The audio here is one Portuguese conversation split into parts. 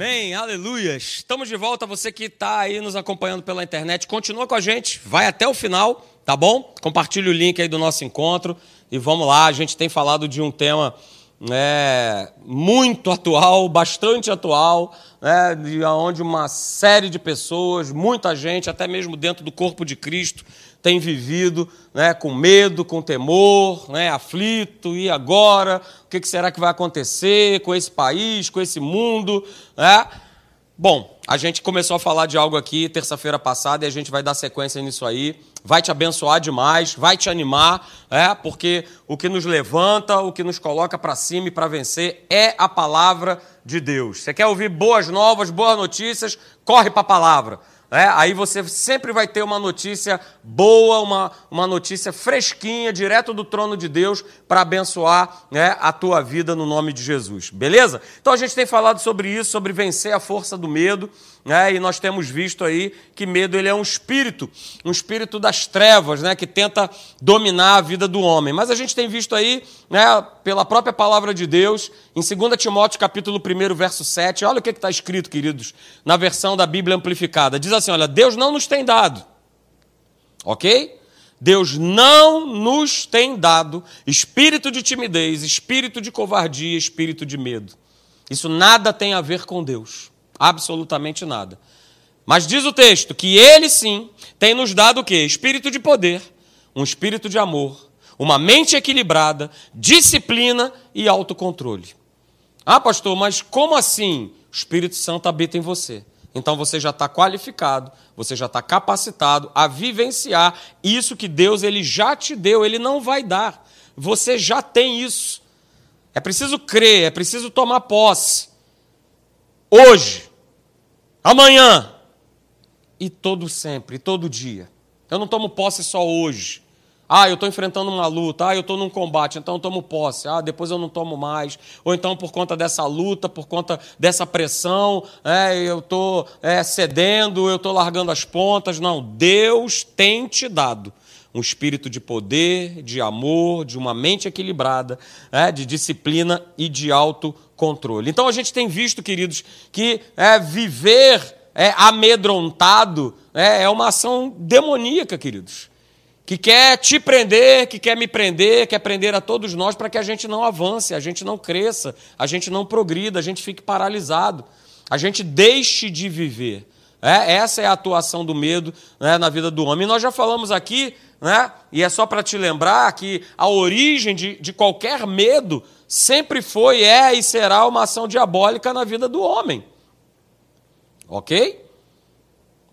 Amém, aleluia. Estamos de volta. Você que está aí nos acompanhando pela internet, continua com a gente, vai até o final, tá bom? Compartilhe o link aí do nosso encontro e vamos lá. A gente tem falado de um tema é, muito atual, bastante atual, né, de onde uma série de pessoas, muita gente, até mesmo dentro do corpo de Cristo, tem vivido né, com medo, com temor, né, aflito, e agora? O que será que vai acontecer com esse país, com esse mundo? Né? Bom, a gente começou a falar de algo aqui terça-feira passada e a gente vai dar sequência nisso aí. Vai te abençoar demais, vai te animar, é, porque o que nos levanta, o que nos coloca para cima e para vencer é a palavra de Deus. Você quer ouvir boas novas, boas notícias? Corre para a palavra. É, aí você sempre vai ter uma notícia boa, uma, uma notícia fresquinha, direto do trono de Deus, para abençoar né, a tua vida no nome de Jesus. Beleza? Então a gente tem falado sobre isso, sobre vencer a força do medo. Né, e nós temos visto aí que medo ele é um espírito, um espírito das trevas, né, que tenta dominar a vida do homem. Mas a gente tem visto aí, né, pela própria palavra de Deus, em 2 Timóteo capítulo 1, verso 7, olha o que está escrito, queridos, na versão da Bíblia amplificada. Diz assim: olha, Deus não nos tem dado, ok? Deus não nos tem dado espírito de timidez, espírito de covardia, espírito de medo. Isso nada tem a ver com Deus. Absolutamente nada. Mas diz o texto que ele sim tem nos dado o quê? Espírito de poder, um espírito de amor, uma mente equilibrada, disciplina e autocontrole. Ah, pastor, mas como assim? O Espírito Santo habita em você. Então você já está qualificado, você já está capacitado a vivenciar isso que Deus ele já te deu, ele não vai dar. Você já tem isso. É preciso crer, é preciso tomar posse. Hoje, amanhã e todo sempre, todo dia. Eu não tomo posse só hoje. Ah, eu estou enfrentando uma luta, ah, eu estou num combate, então eu tomo posse, ah, depois eu não tomo mais. Ou então, por conta dessa luta, por conta dessa pressão, é, eu estou é, cedendo, eu estou largando as pontas. Não, Deus tem te dado um espírito de poder, de amor, de uma mente equilibrada, é, de disciplina e de autocontrole. Então a gente tem visto, queridos, que é, viver é, amedrontado é, é uma ação demoníaca, queridos que quer te prender, que quer me prender, quer prender a todos nós para que a gente não avance, a gente não cresça, a gente não progrida, a gente fique paralisado, a gente deixe de viver. É, essa é a atuação do medo né, na vida do homem. E nós já falamos aqui, né, e é só para te lembrar que a origem de, de qualquer medo sempre foi, é e será uma ação diabólica na vida do homem. Ok?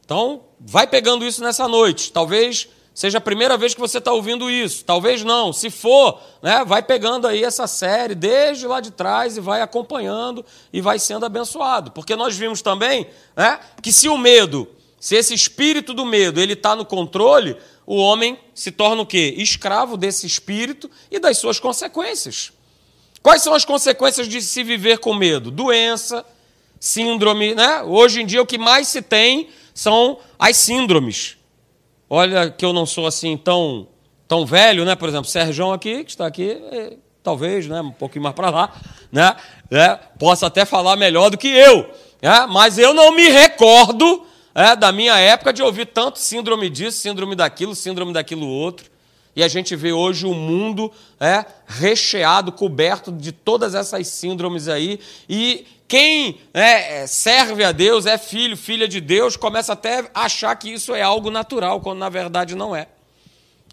Então, vai pegando isso nessa noite. Talvez seja a primeira vez que você está ouvindo isso. Talvez não. Se for, né, vai pegando aí essa série desde lá de trás e vai acompanhando e vai sendo abençoado. Porque nós vimos também né, que se o medo, se esse espírito do medo ele está no controle, o homem se torna o quê? Escravo desse espírito e das suas consequências. Quais são as consequências de se viver com medo? Doença, síndrome, né? Hoje em dia o que mais se tem são as síndromes. Olha que eu não sou assim tão, tão velho, né? Por exemplo, Sérgio aqui, que está aqui, é, talvez, né? Um pouquinho mais para lá, né? É, possa até falar melhor do que eu. É, mas eu não me recordo é, da minha época de ouvir tanto síndrome disso, síndrome daquilo, síndrome daquilo outro. E a gente vê hoje o mundo é, recheado, coberto de todas essas síndromes aí. E quem né, é, serve a Deus, é filho, filha de Deus, começa até a achar que isso é algo natural, quando na verdade não é.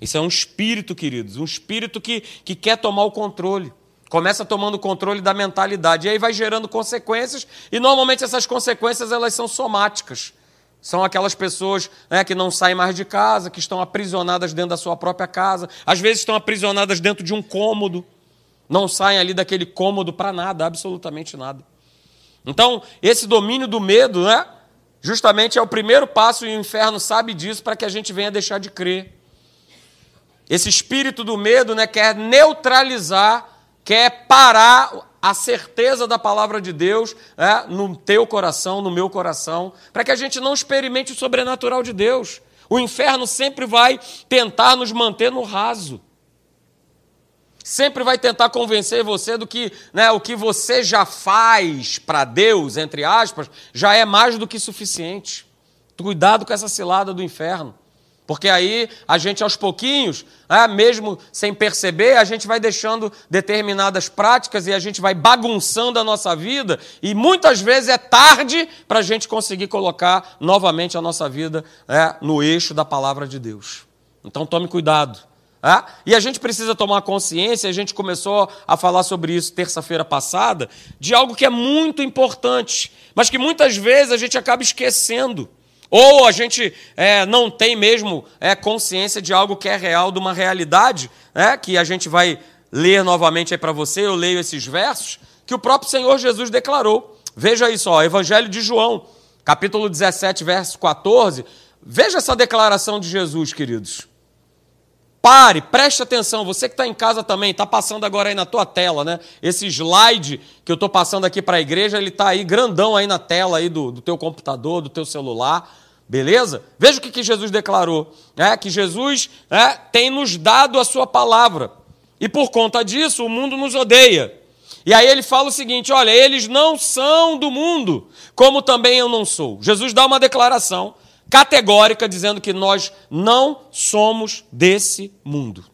Isso é um espírito, queridos, um espírito que, que quer tomar o controle. Começa tomando o controle da mentalidade. E aí vai gerando consequências, e normalmente essas consequências elas são somáticas. São aquelas pessoas né, que não saem mais de casa, que estão aprisionadas dentro da sua própria casa, às vezes estão aprisionadas dentro de um cômodo, não saem ali daquele cômodo para nada, absolutamente nada. Então, esse domínio do medo, né? Justamente é o primeiro passo, e o inferno sabe disso, para que a gente venha deixar de crer. Esse espírito do medo né, quer neutralizar, quer parar a certeza da palavra de Deus né, no teu coração, no meu coração, para que a gente não experimente o sobrenatural de Deus. O inferno sempre vai tentar nos manter no raso. Sempre vai tentar convencer você do que né, o que você já faz para Deus, entre aspas, já é mais do que suficiente. Cuidado com essa cilada do inferno. Porque aí a gente aos pouquinhos, né, mesmo sem perceber, a gente vai deixando determinadas práticas e a gente vai bagunçando a nossa vida, e muitas vezes é tarde para a gente conseguir colocar novamente a nossa vida né, no eixo da palavra de Deus. Então tome cuidado. Né? E a gente precisa tomar consciência, a gente começou a falar sobre isso terça-feira passada, de algo que é muito importante, mas que muitas vezes a gente acaba esquecendo. Ou a gente é, não tem mesmo é, consciência de algo que é real, de uma realidade, né, que a gente vai ler novamente aí para você, eu leio esses versos, que o próprio Senhor Jesus declarou. Veja isso, ó, Evangelho de João, capítulo 17, verso 14. Veja essa declaração de Jesus, queridos. Pare, preste atenção, você que está em casa também, está passando agora aí na tua tela, né? Esse slide que eu estou passando aqui para a igreja, ele está aí grandão aí na tela aí do, do teu computador, do teu celular. Beleza? Veja o que, que Jesus declarou: é, que Jesus é, tem nos dado a sua palavra. E por conta disso, o mundo nos odeia. E aí ele fala o seguinte: olha, eles não são do mundo, como também eu não sou. Jesus dá uma declaração categórica dizendo que nós não somos desse mundo.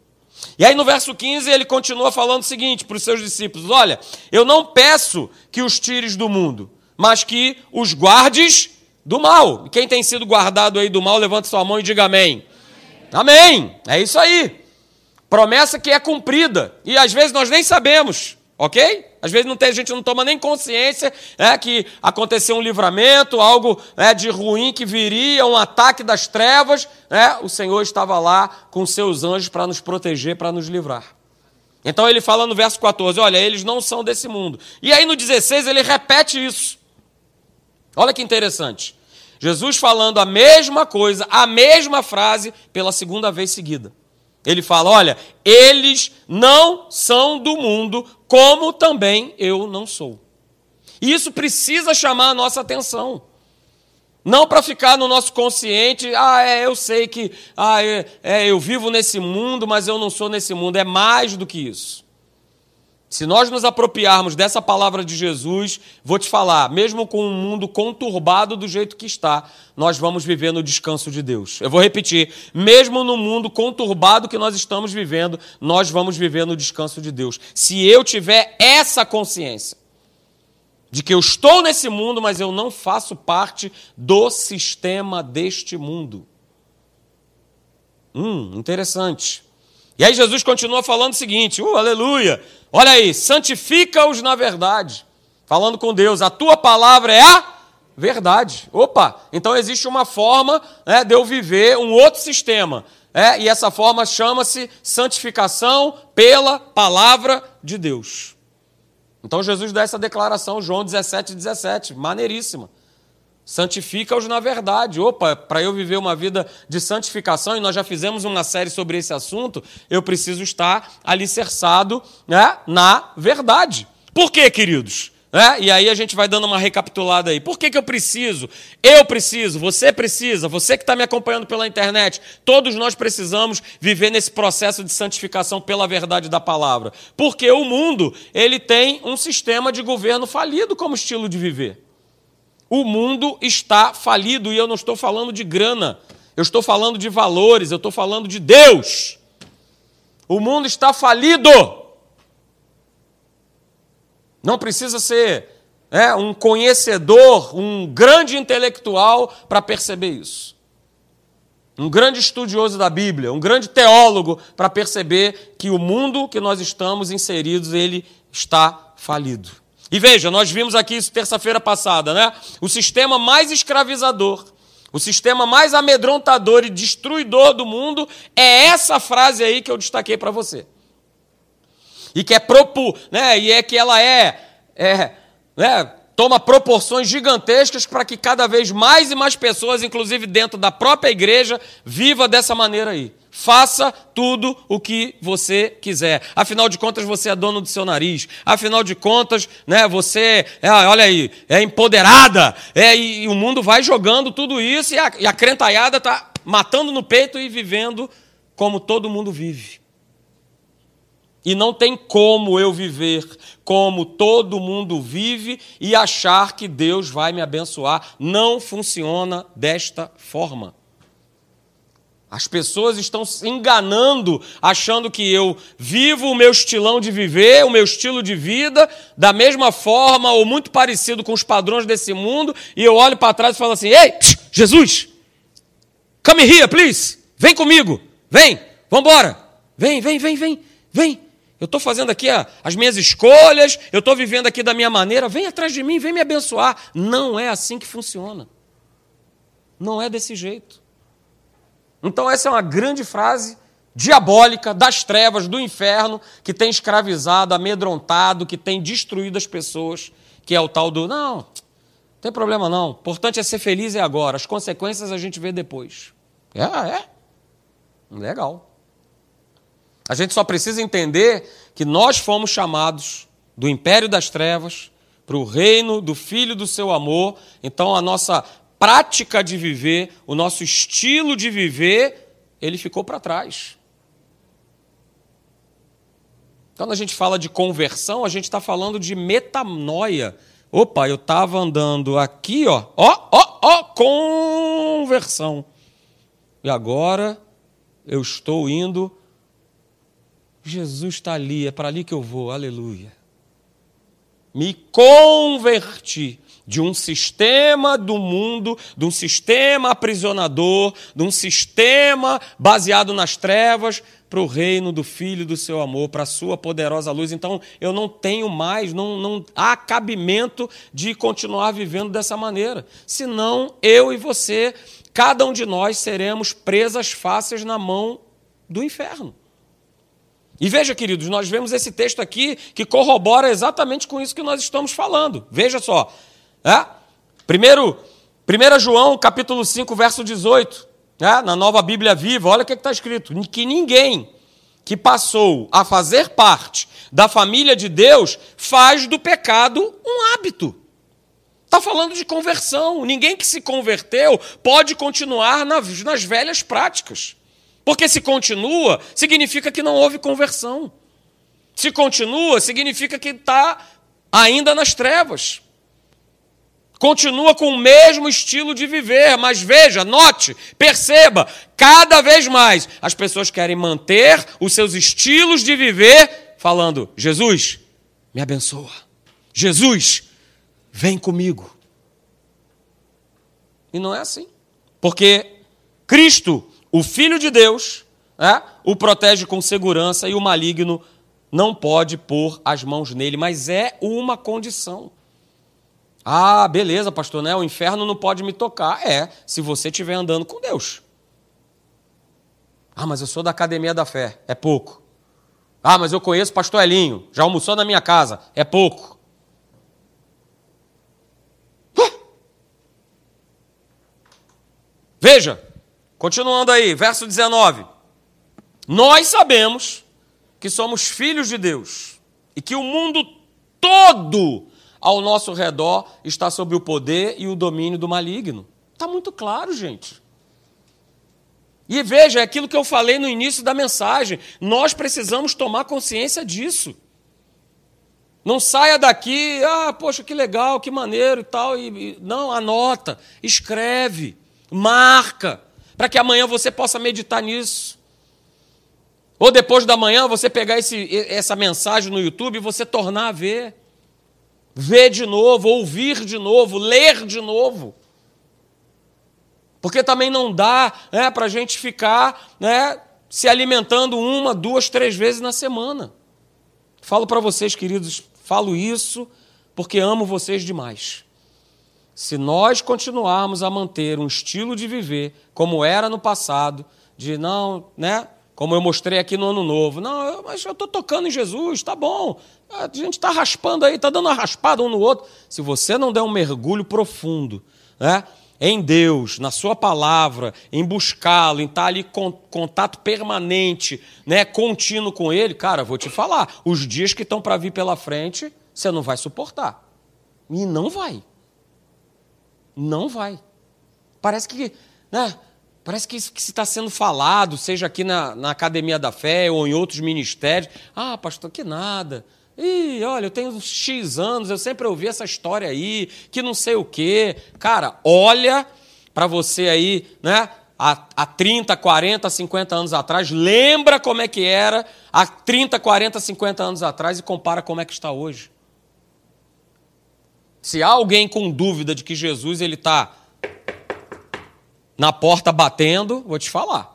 E aí no verso 15 ele continua falando o seguinte para os seus discípulos: Olha, eu não peço que os tires do mundo, mas que os guardes do mal. Quem tem sido guardado aí do mal, levante sua mão e diga amém. Amém. É isso aí. Promessa que é cumprida. E às vezes nós nem sabemos, ok? Às vezes não tem, a gente não toma nem consciência é, que aconteceu um livramento, algo é, de ruim que viria, um ataque das trevas. É, o Senhor estava lá com seus anjos para nos proteger, para nos livrar. Então ele fala no verso 14: olha, eles não são desse mundo. E aí no 16 ele repete isso. Olha que interessante. Jesus falando a mesma coisa, a mesma frase, pela segunda vez seguida. Ele fala: Olha, eles não são do mundo, como também eu não sou. E isso precisa chamar a nossa atenção. Não para ficar no nosso consciente, ah, é, eu sei que ah, é, é, eu vivo nesse mundo, mas eu não sou nesse mundo. É mais do que isso. Se nós nos apropriarmos dessa palavra de Jesus, vou te falar, mesmo com um mundo conturbado do jeito que está, nós vamos viver no descanso de Deus. Eu vou repetir, mesmo no mundo conturbado que nós estamos vivendo, nós vamos viver no descanso de Deus. Se eu tiver essa consciência de que eu estou nesse mundo, mas eu não faço parte do sistema deste mundo. Hum, interessante. E aí Jesus continua falando o seguinte: uh, aleluia! Olha aí, santifica-os na verdade. Falando com Deus, a tua palavra é a verdade. Opa, então existe uma forma né, de eu viver um outro sistema. É, e essa forma chama-se santificação pela palavra de Deus. Então Jesus dá essa declaração, João 17, 17, maneiríssima. Santifica-os na verdade. Opa, para eu viver uma vida de santificação, e nós já fizemos uma série sobre esse assunto, eu preciso estar alicerçado né, na verdade. Por quê, queridos? É, e aí a gente vai dando uma recapitulada aí. Por que, que eu preciso? Eu preciso, você precisa, você que está me acompanhando pela internet, todos nós precisamos viver nesse processo de santificação pela verdade da palavra. Porque o mundo, ele tem um sistema de governo falido como estilo de viver. O mundo está falido e eu não estou falando de grana, eu estou falando de valores, eu estou falando de Deus. O mundo está falido. Não precisa ser é, um conhecedor, um grande intelectual para perceber isso. Um grande estudioso da Bíblia, um grande teólogo para perceber que o mundo que nós estamos inseridos, ele está falido. E veja, nós vimos aqui isso terça-feira passada, né? O sistema mais escravizador, o sistema mais amedrontador e destruidor do mundo é essa frase aí que eu destaquei para você. E que é propo, né? E é que ela é, é né? toma proporções gigantescas para que cada vez mais e mais pessoas, inclusive dentro da própria igreja, viva dessa maneira aí. Faça tudo o que você quiser. Afinal de contas, você é dono do seu nariz. Afinal de contas, né, você, é, olha aí, é empoderada. É, e, e, o mundo vai jogando tudo isso e a, e a crentaiada está matando no peito e vivendo como todo mundo vive. E não tem como eu viver como todo mundo vive e achar que Deus vai me abençoar. Não funciona desta forma. As pessoas estão se enganando, achando que eu vivo o meu estilão de viver, o meu estilo de vida, da mesma forma ou muito parecido com os padrões desse mundo, e eu olho para trás e falo assim: Ei, Jesus, come here, please, vem comigo, vem, vamos embora, vem, vem, vem, vem, vem. Eu estou fazendo aqui as minhas escolhas, eu estou vivendo aqui da minha maneira, vem atrás de mim, vem me abençoar. Não é assim que funciona. Não é desse jeito. Então, essa é uma grande frase diabólica das trevas, do inferno, que tem escravizado, amedrontado, que tem destruído as pessoas, que é o tal do não, não tem problema não. O importante é ser feliz é agora. As consequências a gente vê depois. É, é. Legal. A gente só precisa entender que nós fomos chamados do império das trevas para o reino do Filho do seu amor. Então a nossa prática de viver, o nosso estilo de viver, ele ficou para trás. Quando a gente fala de conversão, a gente está falando de metanoia. Opa, eu estava andando aqui, ó, ó, ó, ó, conversão. E agora eu estou indo. Jesus está ali, é para ali que eu vou, aleluia. Me converti de um sistema do mundo, de um sistema aprisionador, de um sistema baseado nas trevas, para o reino do Filho do seu amor, para a sua poderosa luz. Então, eu não tenho mais, não, não há cabimento de continuar vivendo dessa maneira. Senão, eu e você, cada um de nós seremos presas fáceis na mão do inferno. E veja, queridos, nós vemos esse texto aqui que corrobora exatamente com isso que nós estamos falando. Veja só, é? Primeiro, 1 João, capítulo 5, verso 18, é? na nova Bíblia Viva, olha o que está escrito: que ninguém que passou a fazer parte da família de Deus faz do pecado um hábito. Está falando de conversão. Ninguém que se converteu pode continuar nas, nas velhas práticas. Porque se continua, significa que não houve conversão. Se continua, significa que está ainda nas trevas continua com o mesmo estilo de viver, mas veja, note, perceba, cada vez mais as pessoas querem manter os seus estilos de viver, falando: Jesus, me abençoa. Jesus, vem comigo. E não é assim. Porque Cristo, o Filho de Deus, é, o protege com segurança e o maligno não pode pôr as mãos nele, mas é uma condição. Ah, beleza, pastor, né? O inferno não pode me tocar. É, se você estiver andando com Deus. Ah, mas eu sou da academia da fé. É pouco. Ah, mas eu conheço o pastor Elinho. Já almoçou na minha casa. É pouco. Veja, continuando aí, verso 19. Nós sabemos que somos filhos de Deus e que o mundo todo ao nosso redor está sob o poder e o domínio do maligno. Está muito claro, gente. E veja, é aquilo que eu falei no início da mensagem. Nós precisamos tomar consciência disso. Não saia daqui, ah, poxa, que legal, que maneiro e tal. E, não, anota, escreve, marca, para que amanhã você possa meditar nisso. Ou depois da manhã você pegar esse, essa mensagem no YouTube e você tornar a ver ver de novo, ouvir de novo, ler de novo. Porque também não dá né, para a gente ficar né, se alimentando uma, duas, três vezes na semana. Falo para vocês, queridos, falo isso porque amo vocês demais. Se nós continuarmos a manter um estilo de viver como era no passado, de não, né? Como eu mostrei aqui no ano novo. Não, mas eu estou tocando em Jesus, tá bom. A gente está raspando aí, está dando uma raspada um no outro. Se você não der um mergulho profundo né, em Deus, na Sua palavra, em buscá-lo, em estar tá ali com contato permanente, né, contínuo com Ele, cara, vou te falar, os dias que estão para vir pela frente, você não vai suportar. E não vai. Não vai. Parece que né, Parece que isso que está sendo falado, seja aqui na, na Academia da Fé ou em outros ministérios. Ah, pastor, que nada. Ih, olha, eu tenho X anos, eu sempre ouvi essa história aí, que não sei o quê. Cara, olha para você aí, né? Há, há 30, 40, 50 anos atrás, lembra como é que era há 30, 40, 50 anos atrás e compara como é que está hoje. Se há alguém com dúvida de que Jesus ele está na porta batendo, vou te falar.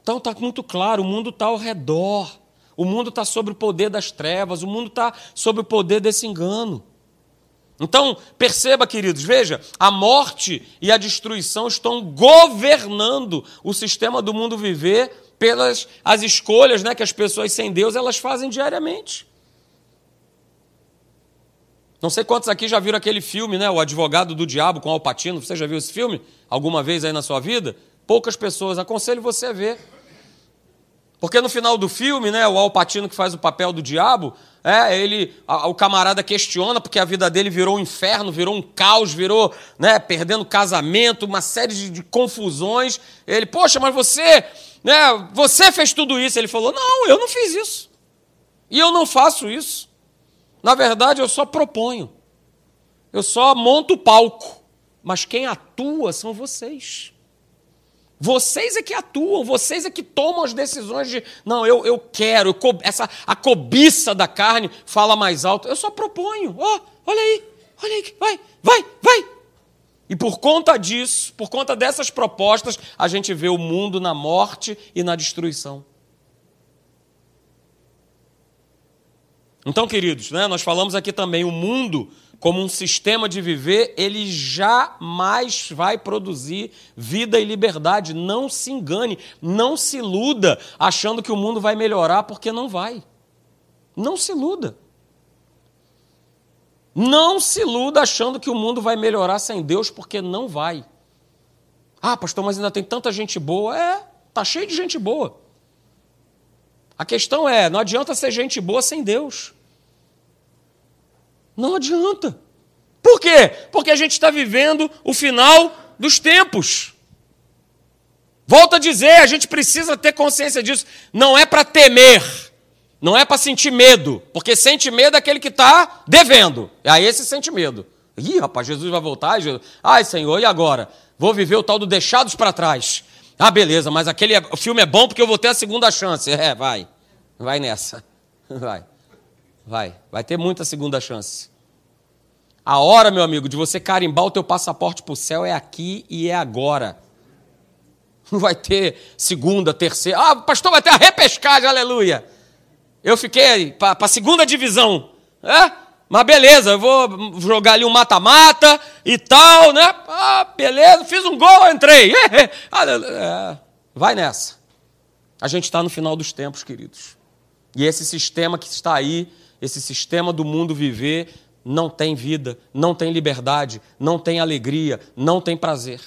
Então está muito claro, o mundo está ao redor. O mundo está sob o poder das trevas, o mundo está sob o poder desse engano. Então, perceba, queridos, veja, a morte e a destruição estão governando o sistema do mundo viver pelas as escolhas né, que as pessoas sem Deus elas fazem diariamente. Não sei quantos aqui já viram aquele filme, né? O Advogado do Diabo com Al Pacino. Você já viu esse filme alguma vez aí na sua vida? Poucas pessoas. Aconselho você a ver. Porque no final do filme, né, o Al Pacino que faz o papel do diabo, é, ele, a, o camarada questiona porque a vida dele virou um inferno, virou um caos, virou, né, perdendo casamento, uma série de, de confusões. Ele, poxa, mas você, né, você fez tudo isso. Ele falou, não, eu não fiz isso. E eu não faço isso. Na verdade, eu só proponho. Eu só monto o palco. Mas quem atua são vocês. Vocês é que atuam, vocês é que tomam as decisões de, não, eu, eu quero, eu, essa, a cobiça da carne fala mais alto. Eu só proponho, ó, oh, olha aí, olha aí, vai, vai, vai. E por conta disso, por conta dessas propostas, a gente vê o mundo na morte e na destruição. Então, queridos, né, nós falamos aqui também o mundo como um sistema de viver, ele jamais vai produzir vida e liberdade. Não se engane, não se iluda achando que o mundo vai melhorar, porque não vai. Não se iluda. Não se iluda achando que o mundo vai melhorar sem Deus, porque não vai. Ah, pastor, mas ainda tem tanta gente boa. É, tá cheio de gente boa. A questão é, não adianta ser gente boa sem Deus. Não adianta. Por quê? Porque a gente está vivendo o final dos tempos. Volto a dizer, a gente precisa ter consciência disso. Não é para temer, não é para sentir medo, porque sente medo é aquele que está devendo. Aí esse sente medo. Ih, rapaz, Jesus vai voltar. Jesus... Ai, Senhor, e agora? Vou viver o tal do deixados para trás. Ah, beleza, mas aquele é, filme é bom porque eu vou ter a segunda chance. É, vai. Vai nessa. Vai. Vai. Vai ter muita segunda chance. A hora, meu amigo, de você carimbar o teu passaporte para o céu é aqui e é agora. Não vai ter segunda, terceira. Ah, pastor, vai ter a repescagem, aleluia. Eu fiquei para a segunda divisão. É? Mas beleza, eu vou jogar ali um mata-mata e tal, né? Ah, beleza, fiz um gol, entrei. É, vai nessa. A gente está no final dos tempos, queridos. E esse sistema que está aí esse sistema do mundo viver não tem vida, não tem liberdade, não tem alegria, não tem prazer.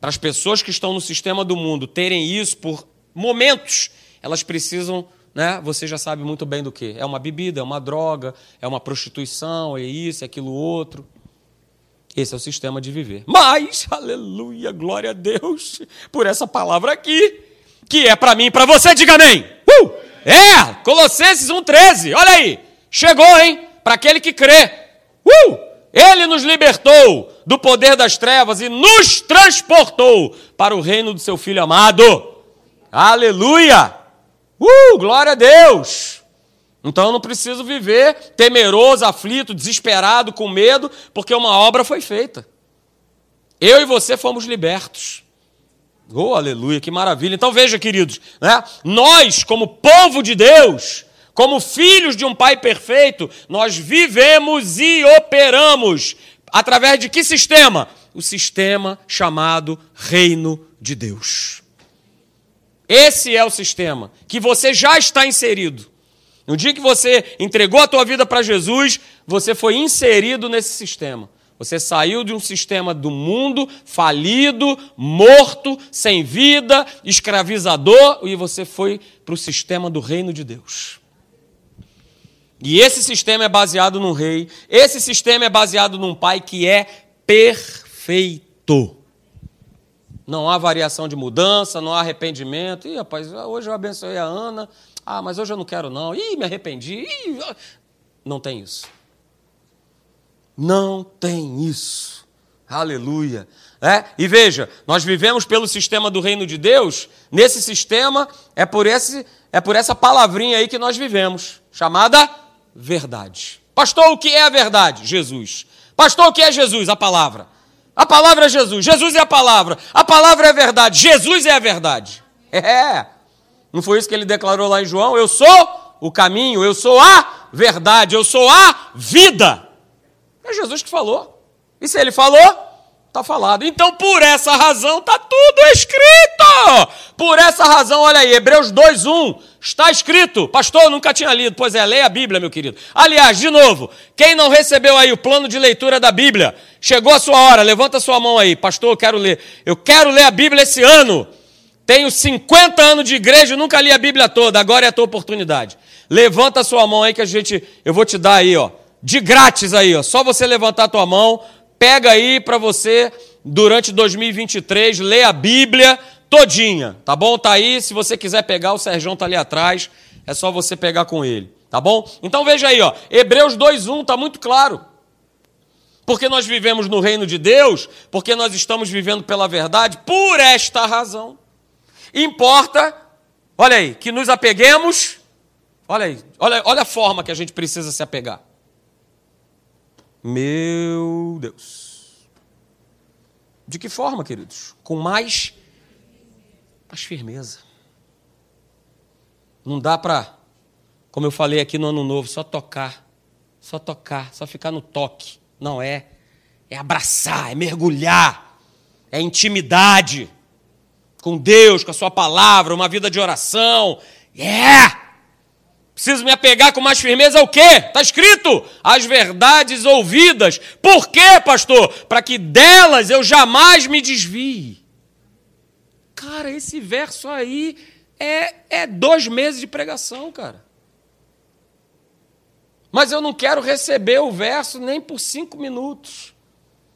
Para as pessoas que estão no sistema do mundo terem isso por momentos, elas precisam, né? Você já sabe muito bem do que. É uma bebida, é uma droga, é uma prostituição, é isso, é aquilo outro. Esse é o sistema de viver. Mas, aleluia, glória a Deus por essa palavra aqui, que é para mim e para você, diga amém. Uh! É, Colossenses 1,13, olha aí. Chegou, hein? Para aquele que crê. Uh! Ele nos libertou do poder das trevas e nos transportou para o reino do seu Filho amado. Aleluia! Uh! Glória a Deus! Então eu não preciso viver temeroso, aflito, desesperado, com medo, porque uma obra foi feita. Eu e você fomos libertos. Oh, aleluia, que maravilha. Então veja, queridos, né? nós, como povo de Deus, como filhos de um Pai perfeito, nós vivemos e operamos através de que sistema? O sistema chamado Reino de Deus. Esse é o sistema que você já está inserido. No dia que você entregou a tua vida para Jesus, você foi inserido nesse sistema. Você saiu de um sistema do mundo falido, morto, sem vida, escravizador, e você foi para o sistema do reino de Deus. E esse sistema é baseado num rei, esse sistema é baseado num pai que é perfeito. Não há variação de mudança, não há arrependimento. Ih, rapaz, hoje eu abençoei a Ana. Ah, mas hoje eu não quero, não. Ih, me arrependi. Ih, não tem isso. Não tem isso. Aleluia. É? E veja, nós vivemos pelo sistema do reino de Deus. Nesse sistema é por esse é por essa palavrinha aí que nós vivemos, chamada verdade. Pastor, o que é a verdade? Jesus. Pastor, o que é Jesus? A palavra. A palavra é Jesus. Jesus é a palavra. A palavra é a verdade. Jesus é a verdade. É. Não foi isso que ele declarou lá em João? Eu sou o caminho, eu sou a verdade, eu sou a vida. É Jesus que falou. E se ele falou, está falado. Então, por essa razão, está tudo escrito. Por essa razão, olha aí, Hebreus 2,1. Está escrito. Pastor, nunca tinha lido. Pois é, leia a Bíblia, meu querido. Aliás, de novo, quem não recebeu aí o plano de leitura da Bíblia, chegou a sua hora, levanta sua mão aí. Pastor, eu quero ler. Eu quero ler a Bíblia esse ano. Tenho 50 anos de igreja e nunca li a Bíblia toda. Agora é a tua oportunidade. Levanta sua mão aí que a gente, eu vou te dar aí, ó, de grátis aí, ó. Só você levantar a tua mão, pega aí para você durante 2023, lê a Bíblia todinha, tá bom? Tá aí, se você quiser pegar, o Serjão tá ali atrás, é só você pegar com ele, tá bom? Então veja aí, ó, Hebreus 2:1 tá muito claro. Porque nós vivemos no reino de Deus, porque nós estamos vivendo pela verdade, por esta razão. Importa, olha aí, que nos apeguemos. Olha aí, olha, olha a forma que a gente precisa se apegar. Meu Deus. De que forma, queridos? Com mais, mais firmeza. Não dá para, como eu falei aqui no Ano Novo, só tocar, só tocar, só ficar no toque. Não é. É abraçar, é mergulhar, é intimidade com Deus, com a Sua palavra, uma vida de oração. Yeah! Preciso me apegar com mais firmeza ao quê? Está escrito: as verdades ouvidas. Por quê, pastor? Para que delas eu jamais me desvie. Cara, esse verso aí é, é dois meses de pregação, cara. Mas eu não quero receber o verso nem por cinco minutos.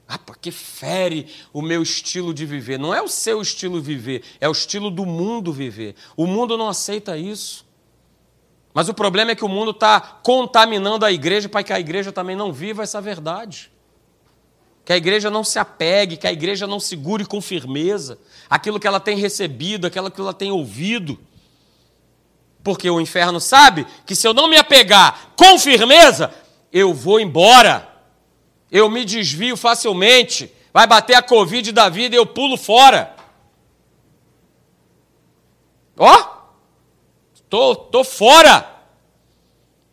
Ah, porque fere o meu estilo de viver. Não é o seu estilo viver, é o estilo do mundo viver. O mundo não aceita isso. Mas o problema é que o mundo está contaminando a igreja para que a igreja também não viva essa verdade. Que a igreja não se apegue, que a igreja não segure com firmeza aquilo que ela tem recebido, aquilo que ela tem ouvido. Porque o inferno sabe que se eu não me apegar com firmeza, eu vou embora eu me desvio facilmente, vai bater a Covid da vida e eu pulo fora. Ó, oh, tô, tô fora.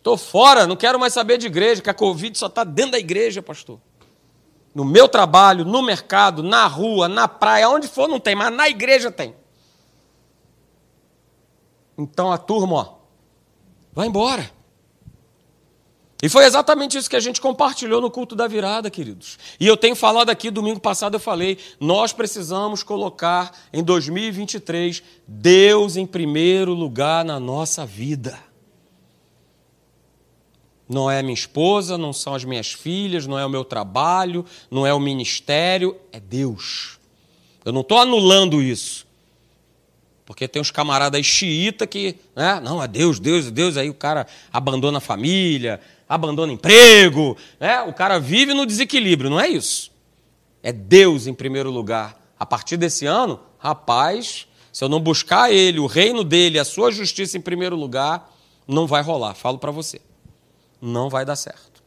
Tô fora, não quero mais saber de igreja, que a Covid só está dentro da igreja, pastor. No meu trabalho, no mercado, na rua, na praia, onde for não tem, mas na igreja tem. Então a turma, ó, vai embora. E foi exatamente isso que a gente compartilhou no culto da virada, queridos. E eu tenho falado aqui, domingo passado eu falei, nós precisamos colocar em 2023 Deus em primeiro lugar na nossa vida. Não é minha esposa, não são as minhas filhas, não é o meu trabalho, não é o ministério, é Deus. Eu não estou anulando isso. Porque tem uns camaradas xiita que, né? Não, é Deus, Deus, Deus, aí o cara abandona a família, abandona emprego, né? o cara vive no desequilíbrio, não é isso. É Deus em primeiro lugar. A partir desse ano, rapaz, se eu não buscar ele, o reino dele, a sua justiça em primeiro lugar, não vai rolar, falo para você. Não vai dar certo.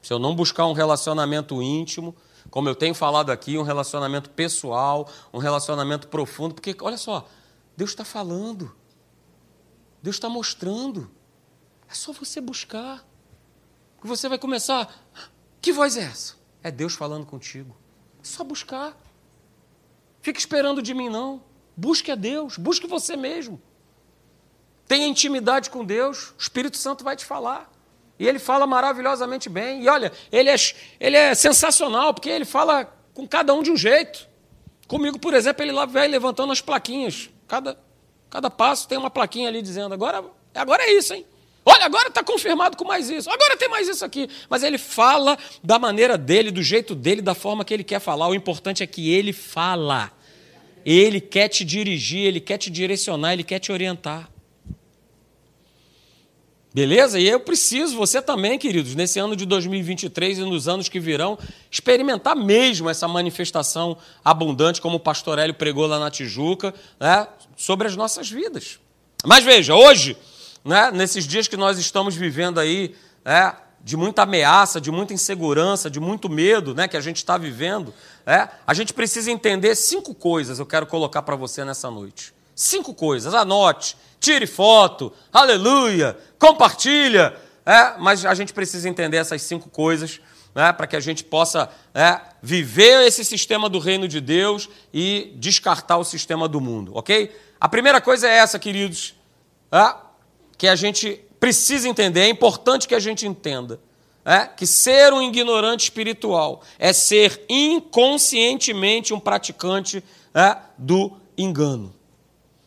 Se eu não buscar um relacionamento íntimo, como eu tenho falado aqui, um relacionamento pessoal, um relacionamento profundo, porque olha só, Deus está falando, Deus está mostrando, é só você buscar você vai começar. Que voz é essa? É Deus falando contigo. É só buscar. Fique esperando de mim, não. Busque a Deus, busque você mesmo. Tenha intimidade com Deus, o Espírito Santo vai te falar. E ele fala maravilhosamente bem. E olha, ele é, ele é sensacional, porque ele fala com cada um de um jeito. Comigo, por exemplo, ele lá vai levantando as plaquinhas. Cada, cada passo tem uma plaquinha ali dizendo: agora, agora é isso, hein? Olha, agora está confirmado com mais isso. Agora tem mais isso aqui. Mas ele fala da maneira dele, do jeito dele, da forma que ele quer falar. O importante é que ele fala. Ele quer te dirigir, ele quer te direcionar, ele quer te orientar. Beleza? E eu preciso, você também, queridos, nesse ano de 2023 e nos anos que virão, experimentar mesmo essa manifestação abundante, como o pastor Hélio pregou lá na Tijuca, né, sobre as nossas vidas. Mas veja, hoje, né, nesses dias que nós estamos vivendo aí, né, de muita ameaça, de muita insegurança, de muito medo né, que a gente está vivendo, né, a gente precisa entender cinco coisas eu quero colocar para você nessa noite. Cinco coisas, anote, tire foto, aleluia, compartilha. É, mas a gente precisa entender essas cinco coisas né, para que a gente possa é, viver esse sistema do reino de Deus e descartar o sistema do mundo, ok? A primeira coisa é essa, queridos, é, que a gente precisa entender, é importante que a gente entenda. É, que ser um ignorante espiritual é ser inconscientemente um praticante é, do engano.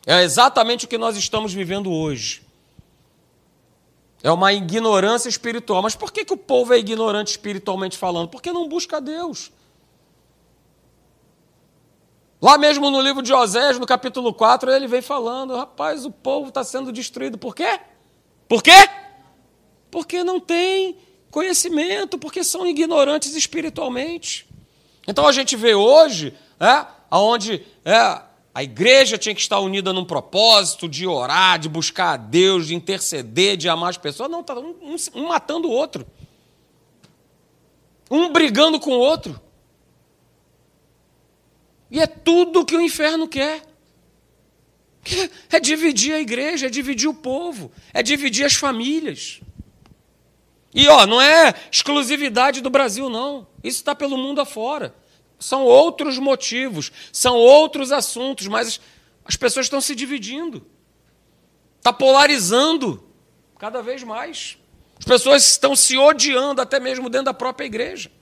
É exatamente o que nós estamos vivendo hoje. É uma ignorância espiritual. Mas por que, que o povo é ignorante espiritualmente falando? Porque não busca Deus. Lá mesmo no livro de Osés, no capítulo 4, ele vem falando: rapaz, o povo está sendo destruído. Por quê? Por quê? Porque não tem conhecimento, porque são ignorantes espiritualmente. Então a gente vê hoje, é, onde é, a igreja tinha que estar unida num propósito de orar, de buscar a Deus, de interceder, de amar as pessoas. Não, está um, um, matando o outro. Um brigando com o outro. E é tudo que o inferno quer. É dividir a igreja, é dividir o povo, é dividir as famílias. E ó, não é exclusividade do Brasil, não. Isso está pelo mundo afora. São outros motivos, são outros assuntos, mas as pessoas estão se dividindo. Está polarizando cada vez mais. As pessoas estão se odiando até mesmo dentro da própria igreja.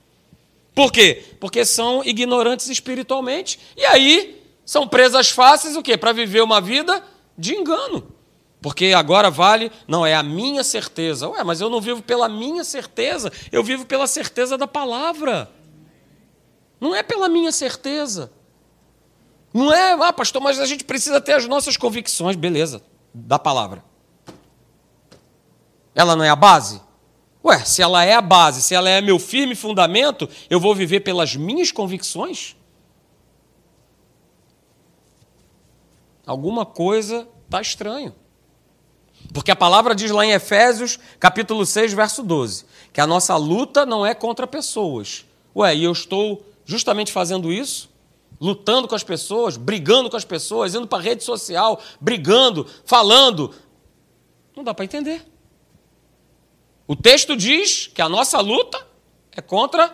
Por quê? Porque são ignorantes espiritualmente. E aí são presas fáceis o quê? Para viver uma vida de engano. Porque agora vale, não, é a minha certeza. Ué, mas eu não vivo pela minha certeza, eu vivo pela certeza da palavra. Não é pela minha certeza. Não é, ah, pastor, mas a gente precisa ter as nossas convicções. Beleza, da palavra. Ela não é a base? Ué, se ela é a base, se ela é meu firme fundamento, eu vou viver pelas minhas convicções? Alguma coisa está estranho. Porque a palavra diz lá em Efésios, capítulo 6, verso 12, que a nossa luta não é contra pessoas. Ué, e eu estou justamente fazendo isso, lutando com as pessoas, brigando com as pessoas, indo para a rede social, brigando, falando. Não dá para entender. O texto diz que a nossa luta é contra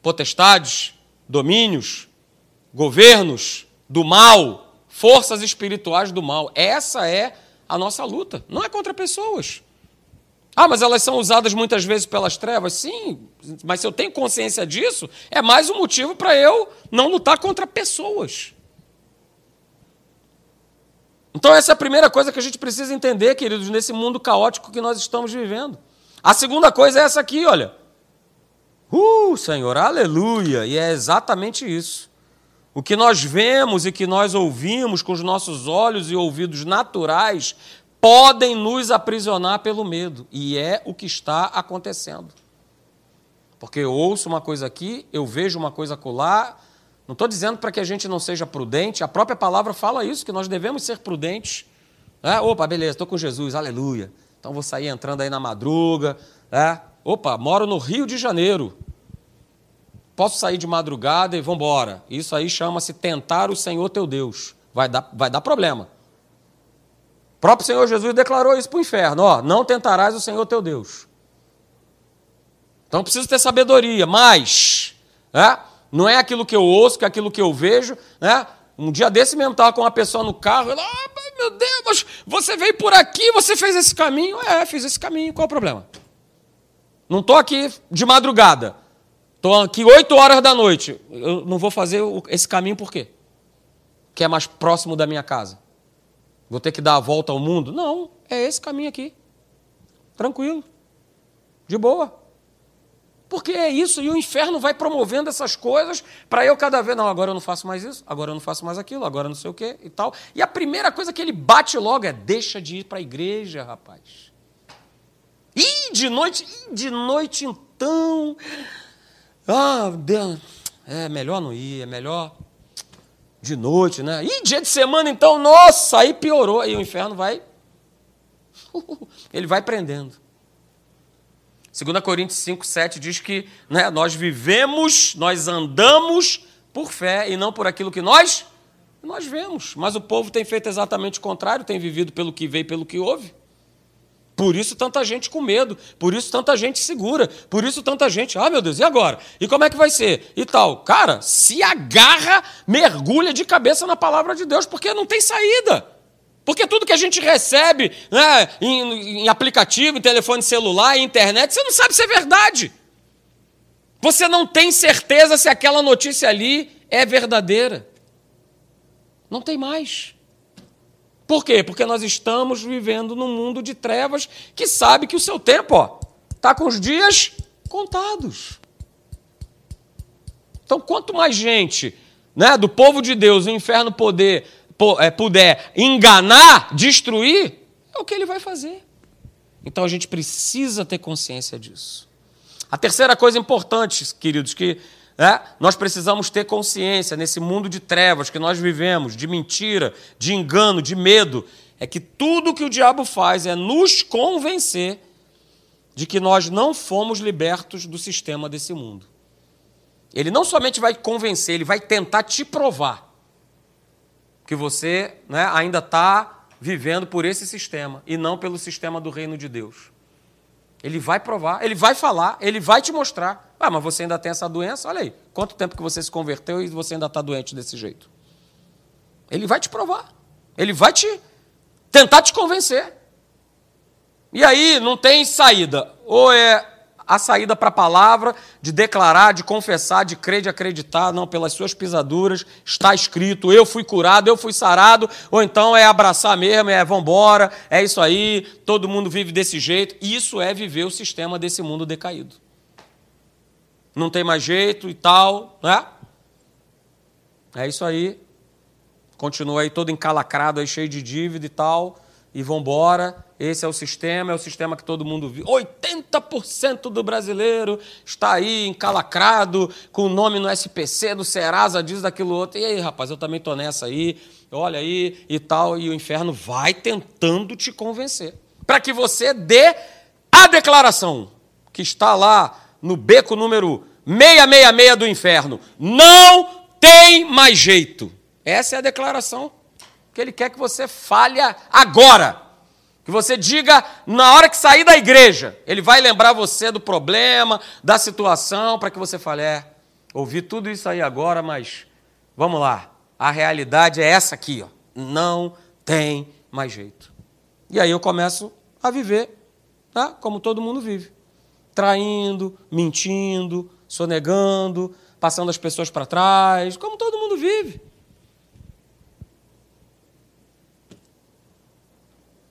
potestades, domínios, governos do mal, forças espirituais do mal. Essa é a nossa luta. Não é contra pessoas. Ah, mas elas são usadas muitas vezes pelas trevas? Sim, mas se eu tenho consciência disso, é mais um motivo para eu não lutar contra pessoas. Então, essa é a primeira coisa que a gente precisa entender, queridos, nesse mundo caótico que nós estamos vivendo. A segunda coisa é essa aqui, olha. Uh, Senhor, aleluia! E é exatamente isso. O que nós vemos e que nós ouvimos com os nossos olhos e ouvidos naturais podem nos aprisionar pelo medo. E é o que está acontecendo. Porque eu ouço uma coisa aqui, eu vejo uma coisa acolá. Não estou dizendo para que a gente não seja prudente, a própria palavra fala isso, que nós devemos ser prudentes. É, opa, beleza, estou com Jesus, aleluia. Então vou sair entrando aí na madruga. É, opa, moro no Rio de Janeiro. Posso sair de madrugada e vamos embora. Isso aí chama-se tentar o Senhor teu Deus. Vai dar, vai dar problema. O próprio Senhor Jesus declarou isso para o inferno: ó, não tentarás o Senhor teu Deus. Então preciso ter sabedoria, mas né, não é aquilo que eu ouço, que é aquilo que eu vejo. Né? Um dia desse mesmo estava com uma pessoa no carro, ela, ah, meu Deus, você veio por aqui, você fez esse caminho? É, fiz esse caminho, qual o problema? Não estou aqui de madrugada, estou aqui 8 horas da noite. Eu não vou fazer esse caminho por quê? Que é mais próximo da minha casa. Vou ter que dar a volta ao mundo? Não, é esse caminho aqui. tranquilo, de boa. Porque é isso, e o inferno vai promovendo essas coisas para eu cada vez, não, agora eu não faço mais isso, agora eu não faço mais aquilo, agora não sei o quê e tal. E a primeira coisa que ele bate logo é: deixa de ir para a igreja, rapaz. E de noite, e de noite então. Ah, Deus, é melhor não ir, é melhor de noite, né? E dia de semana então, nossa, aí piorou, aí o inferno vai. Ele vai prendendo. 2 Coríntios 5, 7 diz que né, nós vivemos, nós andamos por fé e não por aquilo que nós nós vemos. Mas o povo tem feito exatamente o contrário, tem vivido pelo que vê e pelo que ouve. Por isso tanta gente com medo, por isso tanta gente segura, por isso tanta gente, ah meu Deus, e agora? E como é que vai ser? E tal. Cara, se agarra, mergulha de cabeça na palavra de Deus, porque não tem saída. Porque tudo que a gente recebe né, em, em aplicativo, em telefone celular, em internet, você não sabe se é verdade. Você não tem certeza se aquela notícia ali é verdadeira. Não tem mais. Por quê? Porque nós estamos vivendo num mundo de trevas que sabe que o seu tempo está com os dias contados. Então, quanto mais gente né, do povo de Deus, o inferno poder puder enganar, destruir, é o que ele vai fazer. Então a gente precisa ter consciência disso. A terceira coisa importante, queridos, que é, nós precisamos ter consciência nesse mundo de trevas que nós vivemos, de mentira, de engano, de medo, é que tudo que o diabo faz é nos convencer de que nós não fomos libertos do sistema desse mundo. Ele não somente vai convencer, ele vai tentar te provar que você né, ainda está vivendo por esse sistema e não pelo sistema do reino de Deus. Ele vai provar, ele vai falar, ele vai te mostrar. Ah, mas você ainda tem essa doença? Olha aí, quanto tempo que você se converteu e você ainda está doente desse jeito? Ele vai te provar. Ele vai te tentar te convencer. E aí não tem saída. Ou é a saída para a palavra, de declarar, de confessar, de crer, de acreditar, não, pelas suas pisaduras, está escrito, eu fui curado, eu fui sarado, ou então é abraçar mesmo, é vambora, é isso aí, todo mundo vive desse jeito. Isso é viver o sistema desse mundo decaído. Não tem mais jeito e tal, né? É isso aí. Continua aí todo encalacrado, aí cheio de dívida e tal, e vambora. Esse é o sistema, é o sistema que todo mundo viu. 80% do brasileiro está aí encalacrado, com o nome no SPC, do Serasa, diz daquilo outro. E aí, rapaz, eu também estou nessa aí, olha aí e tal. E o inferno vai tentando te convencer. Para que você dê a declaração que está lá no beco número 666 do inferno. Não tem mais jeito. Essa é a declaração que ele quer que você fale agora. Que você diga na hora que sair da igreja. Ele vai lembrar você do problema, da situação, para que você fale: é, ouvi tudo isso aí agora, mas vamos lá. A realidade é essa aqui, ó. Não tem mais jeito. E aí eu começo a viver, tá? como todo mundo vive. Traindo, mentindo, sonegando, passando as pessoas para trás, como todo mundo vive.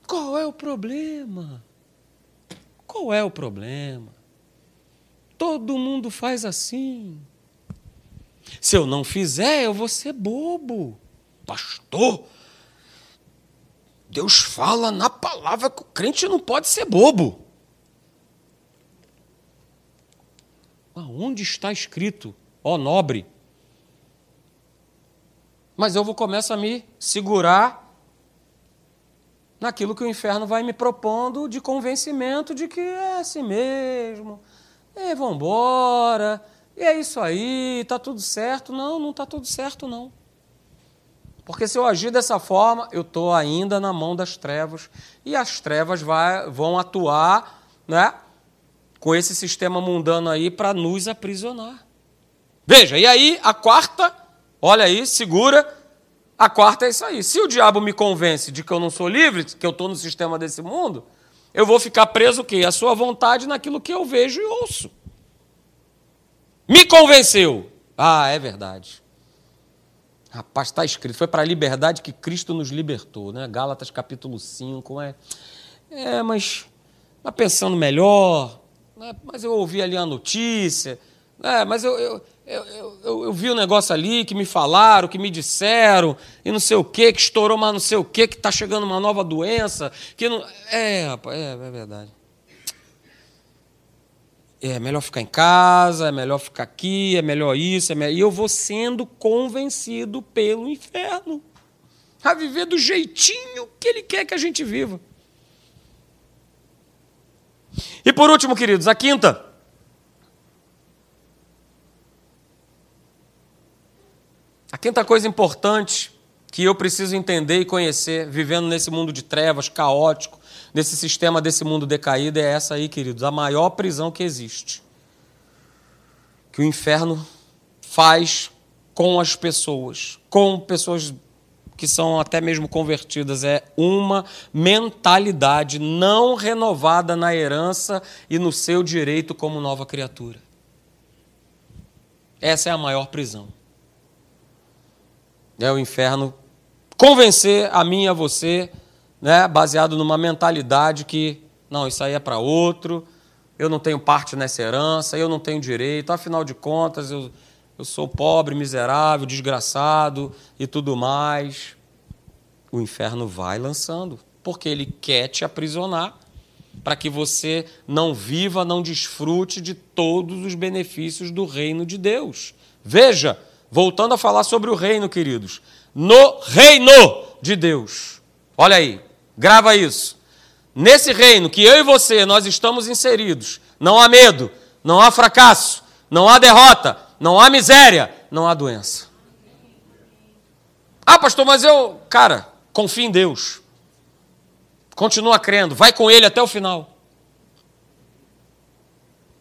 Qual é o problema? Qual é o problema? Todo mundo faz assim. Se eu não fizer, eu vou ser bobo. Pastor, Deus fala na palavra que o crente não pode ser bobo. Aonde está escrito, ó nobre? Mas eu vou começar a me segurar naquilo que o inferno vai me propondo de convencimento de que é assim mesmo, e vamos embora, e é isso aí, está tudo certo. Não, não está tudo certo, não. Porque se eu agir dessa forma, eu estou ainda na mão das trevas, e as trevas vai, vão atuar né, com esse sistema mundano aí para nos aprisionar. Veja, e aí a quarta, olha aí, segura, a quarta é isso aí. Se o diabo me convence de que eu não sou livre, que eu estou no sistema desse mundo, eu vou ficar preso o quê? A sua vontade naquilo que eu vejo e ouço. Me convenceu. Ah, é verdade. Rapaz, está escrito. Foi para a liberdade que Cristo nos libertou, né? Gálatas capítulo 5. É, é mas, mas pensando melhor, né? mas eu ouvi ali a notícia, né? mas eu, eu, eu, eu, eu vi um negócio ali que me falaram, que me disseram, e não sei o que, que estourou, mas não sei o que, que está chegando uma nova doença. Que não... É, rapaz, é, é verdade. É melhor ficar em casa, é melhor ficar aqui, é melhor isso, é melhor... e eu vou sendo convencido pelo inferno a viver do jeitinho que ele quer que a gente viva. E por último, queridos, a quinta. Quinta coisa importante que eu preciso entender e conhecer, vivendo nesse mundo de trevas, caótico, nesse sistema desse mundo decaído, é essa aí, queridos, a maior prisão que existe. Que o inferno faz com as pessoas, com pessoas que são até mesmo convertidas, é uma mentalidade não renovada na herança e no seu direito como nova criatura. Essa é a maior prisão. É o inferno convencer a mim e a você, né, baseado numa mentalidade que, não, isso aí é para outro, eu não tenho parte nessa herança, eu não tenho direito, afinal de contas, eu eu sou pobre, miserável, desgraçado e tudo mais. O inferno vai lançando, porque ele quer te aprisionar, para que você não viva, não desfrute de todos os benefícios do reino de Deus. Veja, voltando a falar sobre o reino, queridos, no reino de Deus. Olha aí, grava isso. Nesse reino que eu e você nós estamos inseridos, não há medo, não há fracasso, não há derrota, não há miséria, não há doença. Ah, pastor, mas eu, cara, confia em Deus. Continua crendo, vai com ele até o final.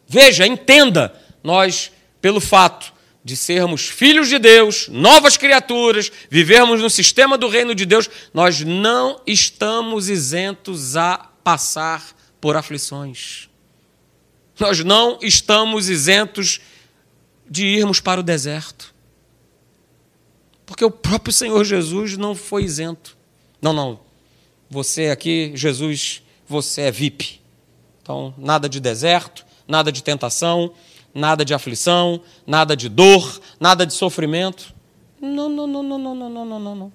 Veja, entenda, nós, pelo fato de sermos filhos de Deus, novas criaturas, vivermos no sistema do reino de Deus, nós não estamos isentos a passar por aflições. Nós não estamos isentos de irmos para o deserto. Porque o próprio Senhor Jesus não foi isento. Não, não. Você aqui, Jesus, você é VIP. Então, nada de deserto, nada de tentação, nada de aflição, nada de dor, nada de sofrimento. Não, não, não, não, não, não, não, não, não.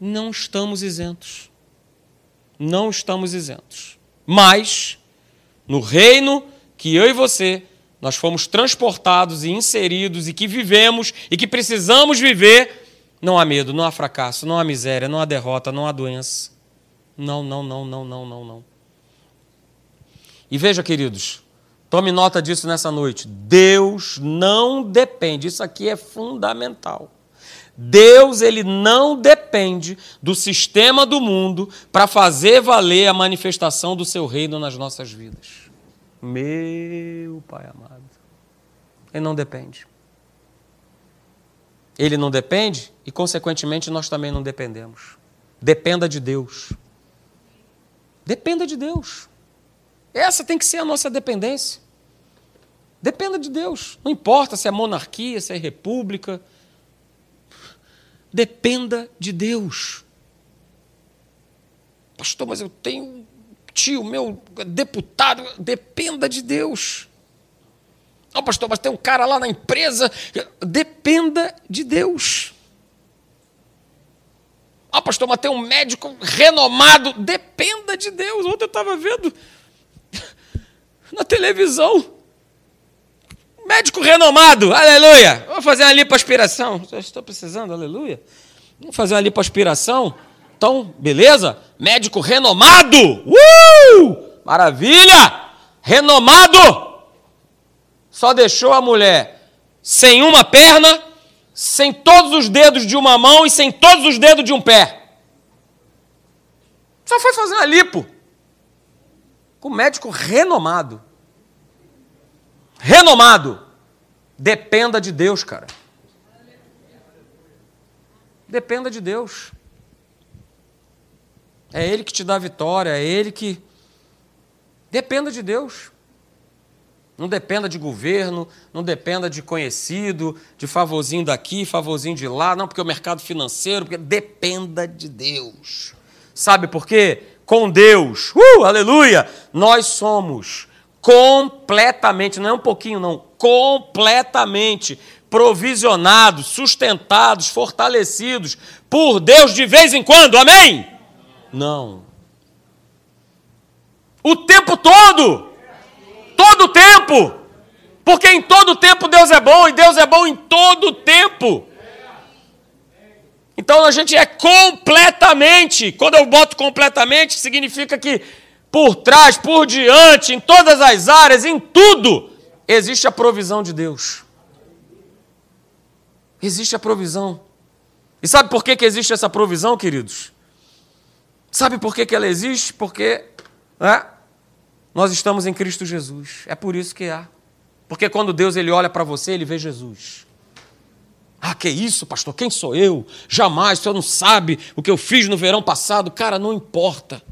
Não estamos isentos. Não estamos isentos. Mas, no reino que eu e você, nós fomos transportados e inseridos e que vivemos e que precisamos viver, não há medo, não há fracasso, não há miséria, não há derrota, não há doença. Não, não, não, não, não, não, não. E veja, queridos, tome nota disso nessa noite. Deus não depende, isso aqui é fundamental. Deus ele não depende do sistema do mundo para fazer valer a manifestação do seu reino nas nossas vidas. Meu Pai amado. Ele não depende. Ele não depende e, consequentemente, nós também não dependemos. Dependa de Deus. Dependa de Deus. Essa tem que ser a nossa dependência. Dependa de Deus. Não importa se é monarquia, se é república. Dependa de Deus. Pastor, mas eu tenho tio meu, deputado, dependa de Deus. Não, pastor, mas tem um cara lá na empresa, dependa de Deus. Ah, pastor, mas tem um médico renomado, dependa de Deus. Ontem eu estava vendo na televisão. Médico renomado, aleluia. Vou fazer uma lipoaspiração. Estou precisando, aleluia. Vamos fazer uma lipoaspiração. Então, beleza? Médico renomado! Uh! Maravilha! Renomado! Só deixou a mulher sem uma perna, sem todos os dedos de uma mão e sem todos os dedos de um pé. Só foi fazer uma lipo. Com médico renomado. Renomado. Dependa de Deus, cara. Dependa de Deus. É Ele que te dá vitória, é Ele que. Dependa de Deus. Não dependa de governo, não dependa de conhecido, de favorzinho daqui, favorzinho de lá, não, porque o mercado financeiro, porque dependa de Deus. Sabe por quê? Com Deus, uh, aleluia, nós somos completamente, não é um pouquinho, não, completamente provisionados, sustentados, fortalecidos por Deus de vez em quando, amém? Não. O tempo todo, todo o tempo, porque em todo tempo Deus é bom e Deus é bom em todo tempo. Então a gente é completamente, quando eu boto completamente, significa que por trás, por diante, em todas as áreas, em tudo, existe a provisão de Deus. Existe a provisão. E sabe por que, que existe essa provisão, queridos? Sabe por que, que ela existe? Porque é, nós estamos em Cristo Jesus. É por isso que há. Porque quando Deus ele olha para você, ele vê Jesus. Ah, que isso, pastor? Quem sou eu? Jamais, o senhor não sabe o que eu fiz no verão passado. Cara, não importa.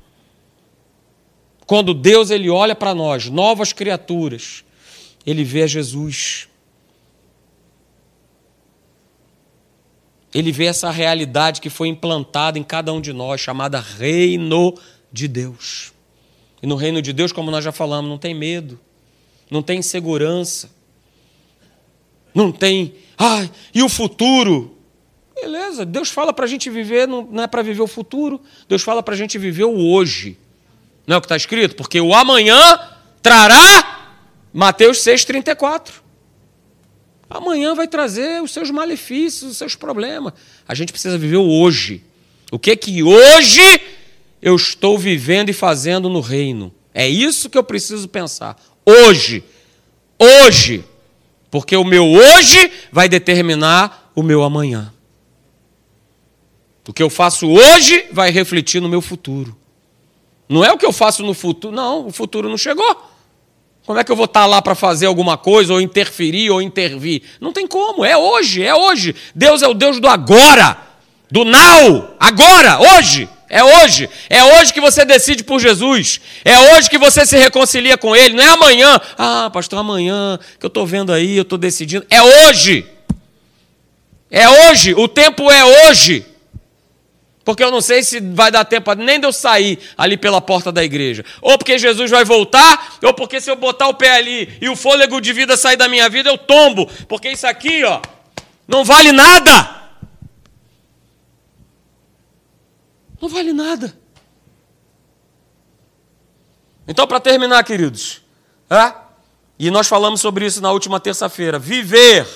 Quando Deus ele olha para nós, novas criaturas, ele vê Jesus. Ele vê essa realidade que foi implantada em cada um de nós, chamada Reino de Deus. E no Reino de Deus, como nós já falamos, não tem medo, não tem insegurança, não tem. Ah, e o futuro? Beleza, Deus fala para a gente viver, não é para viver o futuro, Deus fala para a gente viver o hoje. Não é o que está escrito? Porque o amanhã trará Mateus 6,34. Amanhã vai trazer os seus malefícios, os seus problemas. A gente precisa viver o hoje. O que que hoje eu estou vivendo e fazendo no reino? É isso que eu preciso pensar. Hoje. Hoje. Porque o meu hoje vai determinar o meu amanhã. O que eu faço hoje vai refletir no meu futuro. Não é o que eu faço no futuro. Não, o futuro não chegou. Como é que eu vou estar lá para fazer alguma coisa, ou interferir, ou intervir? Não tem como, é hoje, é hoje. Deus é o Deus do agora, do now, agora, hoje. É hoje. É hoje que você decide por Jesus. É hoje que você se reconcilia com Ele. Não é amanhã. Ah, pastor, amanhã que eu estou vendo aí, eu estou decidindo. É hoje. É hoje. O tempo é hoje. Porque eu não sei se vai dar tempo nem de eu sair ali pela porta da igreja. Ou porque Jesus vai voltar, ou porque se eu botar o pé ali e o fôlego de vida sair da minha vida, eu tombo. Porque isso aqui, ó, não vale nada. Não vale nada. Então, para terminar, queridos, é? e nós falamos sobre isso na última terça-feira, viver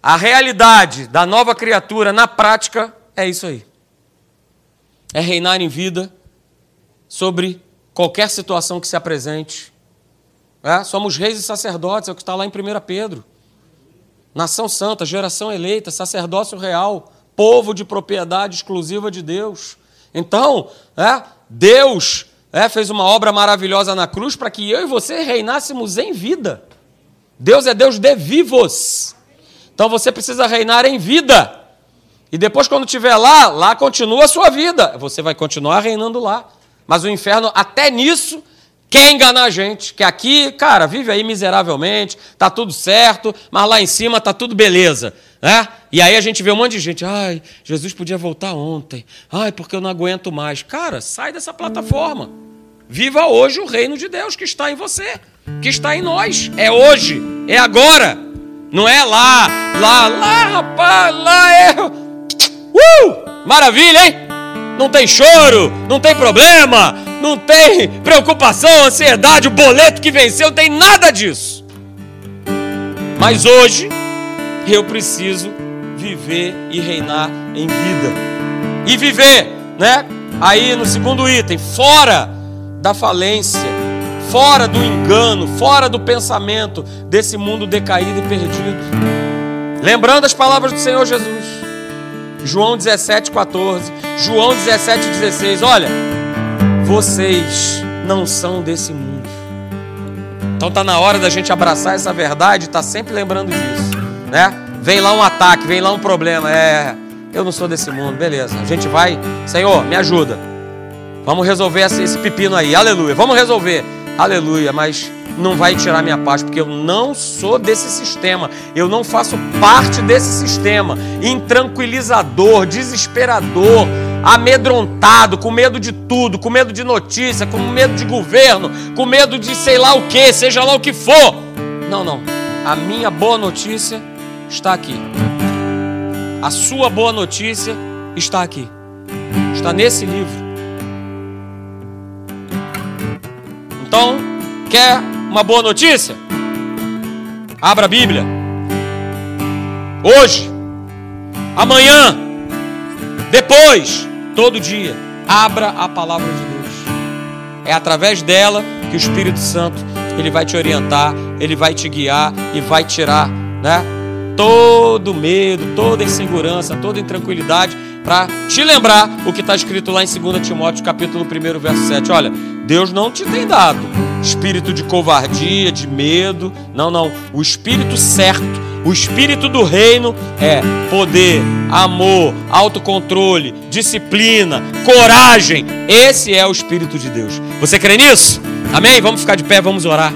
a realidade da nova criatura na prática é isso aí é reinar em vida sobre qualquer situação que se apresente. É? Somos reis e sacerdotes, é o que está lá em 1 Pedro. Nação santa, geração eleita, sacerdócio real, povo de propriedade exclusiva de Deus. Então, é, Deus é, fez uma obra maravilhosa na cruz para que eu e você reinássemos em vida. Deus é Deus de vivos. Então você precisa reinar em vida. E depois, quando estiver lá, lá continua a sua vida. Você vai continuar reinando lá. Mas o inferno, até nisso, quer enganar a gente. Que aqui, cara, vive aí miseravelmente, tá tudo certo, mas lá em cima tá tudo beleza. Né? E aí a gente vê um monte de gente. Ai, Jesus podia voltar ontem. Ai, porque eu não aguento mais. Cara, sai dessa plataforma. Viva hoje o reino de Deus que está em você, que está em nós. É hoje, é agora. Não é lá, lá, lá, rapaz, lá é Uh! Maravilha, hein? Não tem choro, não tem problema, não tem preocupação, ansiedade, o boleto que venceu, não tem nada disso. Mas hoje eu preciso viver e reinar em vida. E viver, né? Aí no segundo item, fora da falência, fora do engano, fora do pensamento desse mundo decaído e perdido. Lembrando as palavras do Senhor Jesus. João 17, 14, João 17, 16. Olha, vocês não são desse mundo. Então tá na hora da gente abraçar essa verdade, tá sempre lembrando disso, né? Vem lá um ataque, vem lá um problema, é, eu não sou desse mundo, beleza? A gente vai, Senhor, me ajuda. Vamos resolver esse pepino aí, aleluia. Vamos resolver, aleluia. Mas não vai tirar minha paz, porque eu não sou desse sistema, eu não faço parte desse sistema intranquilizador, desesperador, amedrontado, com medo de tudo, com medo de notícia, com medo de governo, com medo de sei lá o que, seja lá o que for. Não, não. A minha boa notícia está aqui. A sua boa notícia está aqui. Está nesse livro. Então, quer uma boa notícia? Abra a Bíblia. Hoje, amanhã, depois, todo dia, abra a palavra de Deus. É através dela que o Espírito Santo ele vai te orientar, ele vai te guiar e vai tirar, né? Todo medo, toda insegurança, toda intranquilidade para te lembrar o que está escrito lá em 2 Timóteo, capítulo 1, verso 7. Olha, Deus não te tem dado espírito de covardia, de medo. Não, não. O espírito certo, o espírito do reino é poder, amor, autocontrole, disciplina, coragem. Esse é o espírito de Deus. Você crê nisso? Amém? Vamos ficar de pé, vamos orar.